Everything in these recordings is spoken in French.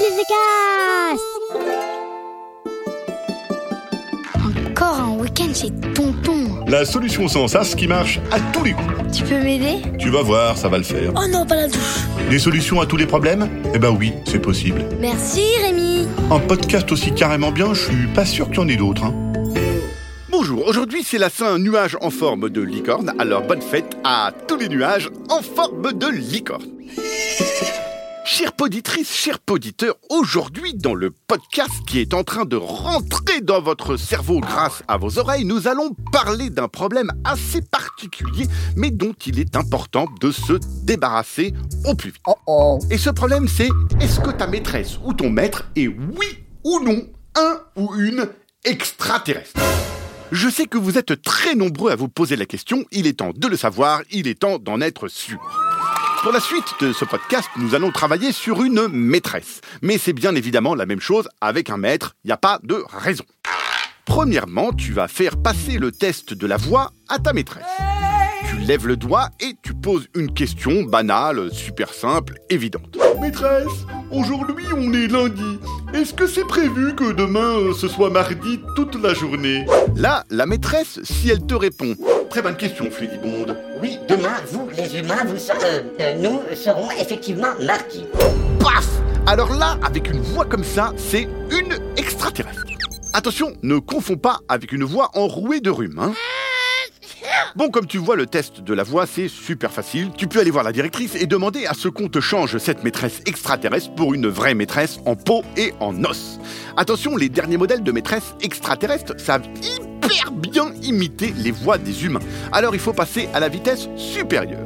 les Encore un week-end chez Tonton. La solution sans sas qui marche à tous les coups. Tu peux m'aider? Tu vas voir, ça va le faire. Oh non, pas la douche. Des solutions à tous les problèmes? Eh ben oui, c'est possible. Merci Rémi. Un podcast aussi carrément bien, je suis pas sûr qu'il y en ait d'autres. Hein. Bonjour, aujourd'hui c'est la Saint nuage en forme de licorne, alors bonne fête à tous les nuages en forme de licorne. Chère poditrice, chers poditeur, aujourd'hui dans le podcast qui est en train de rentrer dans votre cerveau grâce à vos oreilles, nous allons parler d'un problème assez particulier, mais dont il est important de se débarrasser au plus vite. Et ce problème c'est, est-ce que ta maîtresse ou ton maître est oui ou non un ou une extraterrestre? Je sais que vous êtes très nombreux à vous poser la question, il est temps de le savoir, il est temps d'en être sûr. Pour la suite de ce podcast, nous allons travailler sur une maîtresse. Mais c'est bien évidemment la même chose avec un maître, il n'y a pas de raison. Premièrement, tu vas faire passer le test de la voix à ta maîtresse. Tu lèves le doigt et tu poses une question banale, super simple, évidente. Maîtresse, aujourd'hui on est lundi. Est-ce que c'est prévu que demain euh, ce soit mardi toute la journée? Là, la maîtresse, si elle te répond Très bonne question, Flidibonde. Oui, demain, vous, les humains, vous euh, euh, nous serons effectivement mardi. Paf Alors là, avec une voix comme ça, c'est une extraterrestre. Attention, ne confonds pas avec une voix enrouée de rhume. Hein Bon, comme tu vois, le test de la voix, c'est super facile. Tu peux aller voir la directrice et demander à ce qu'on te change cette maîtresse extraterrestre pour une vraie maîtresse en peau et en os. Attention, les derniers modèles de maîtresses extraterrestres savent hyper bien imiter les voix des humains. Alors il faut passer à la vitesse supérieure.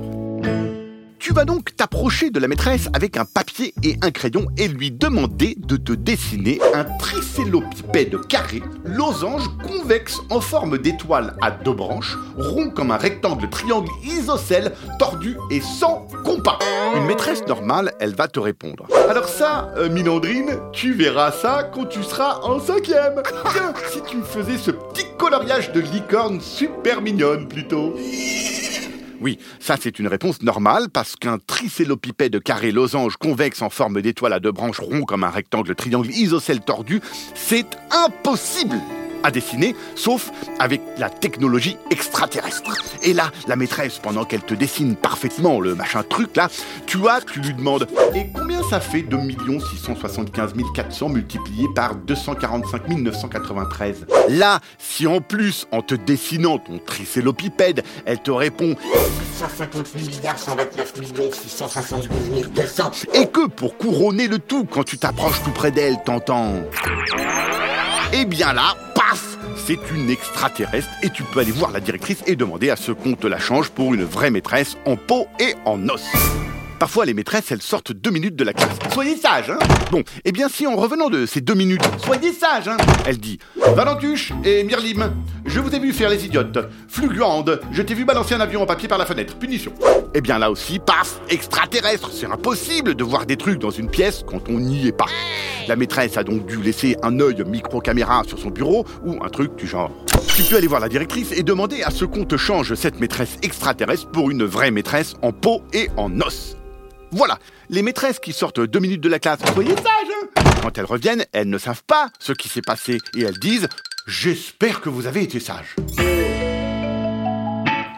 Tu vas donc t'approcher de la maîtresse avec un papier et un crayon et lui demander de te dessiner un tricélopipède carré, losange convexe en forme d'étoile à deux branches, rond comme un rectangle triangle isocèle, tordu et sans compas. Une maîtresse normale, elle va te répondre. Alors ça, euh, Milandrine, tu verras ça quand tu seras en cinquième. Tiens, si tu me faisais ce petit coloriage de licorne super mignonne plutôt. Oui, ça c'est une réponse normale parce qu'un tricélopipède carré losange convexe en forme d'étoile à deux branches rond comme un rectangle triangle isocèle tordu, c'est impossible à dessiner, sauf avec la technologie extraterrestre. Et là, la maîtresse, pendant qu'elle te dessine parfaitement le machin truc là, tu vois, tu lui demandes Et combien ça fait 2 675 400 multiplié par 245 993 Là, si en plus, en te dessinant ton tricélopipède, elle te répond 158 milliards 129 672 200 et que pour couronner le tout, quand tu t'approches tout près d'elle, t'entends. Eh bien là, c'est une extraterrestre et tu peux aller voir la directrice et demander à ce qu'on te la change pour une vraie maîtresse en peau et en os. Parfois, les maîtresses, elles sortent deux minutes de la classe. Soyez sages, hein Bon, eh bien, si en revenant de ces deux minutes, soyez sages, hein Elle dit Valentuche et Myrlim, je vous ai vu faire les idiotes. Fluguande, je t'ai vu balancer un avion en papier par la fenêtre. Punition. Eh bien, là aussi, paf Extraterrestre C'est impossible de voir des trucs dans une pièce quand on n'y est pas. La maîtresse a donc dû laisser un œil micro-caméra sur son bureau ou un truc du genre. Tu peux aller voir la directrice et demander à ce qu'on te change cette maîtresse extraterrestre pour une vraie maîtresse en peau et en os. Voilà, les maîtresses qui sortent deux minutes de la classe, soyez sages Quand elles reviennent, elles ne savent pas ce qui s'est passé et elles disent J'espère que vous avez été sages.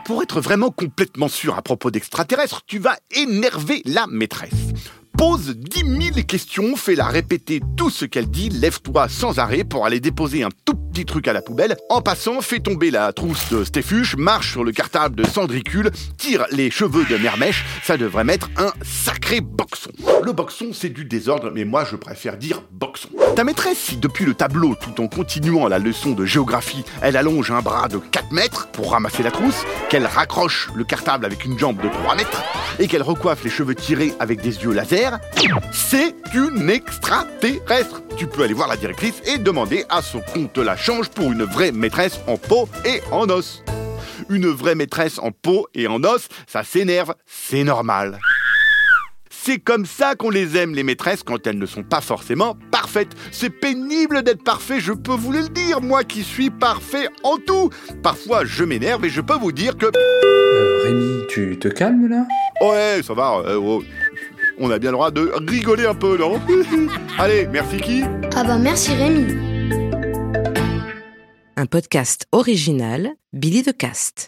Pour être vraiment complètement sûr à propos d'extraterrestres, tu vas énerver la maîtresse. Pose 10 000 questions, fais-la répéter tout ce qu'elle dit, lève-toi sans arrêt pour aller déposer un tout petit truc à la poubelle. En passant, fais tomber la trousse de Stéfuche, marche sur le cartable de Sandricule, tire les cheveux de Mermèche, ça devrait mettre un sacré boxon. Le boxon, c'est du désordre, mais moi je préfère dire boxon. Ta maîtresse, si depuis le tableau, tout en continuant la leçon de géographie, elle allonge un bras de 4 mètres pour ramasser la trousse, qu'elle raccroche le cartable avec une jambe de 3 mètres, et qu'elle recoiffe les cheveux tirés avec des yeux laser, c'est une extraterrestre. Tu peux aller voir la directrice et demander à ce qu'on te la change pour une vraie maîtresse en peau et en os. Une vraie maîtresse en peau et en os, ça s'énerve, c'est normal. C'est comme ça qu'on les aime, les maîtresses, quand elles ne sont pas forcément parfaites. C'est pénible d'être parfait, je peux vous le dire, moi qui suis parfait en tout. Parfois, je m'énerve et je peux vous dire que... Euh, Rémi, tu te calmes là? Ouais, ça va. Euh, oh. On a bien le droit de rigoler un peu, non Allez, merci qui Ah bah merci Rémi. Un podcast original, Billy de Cast.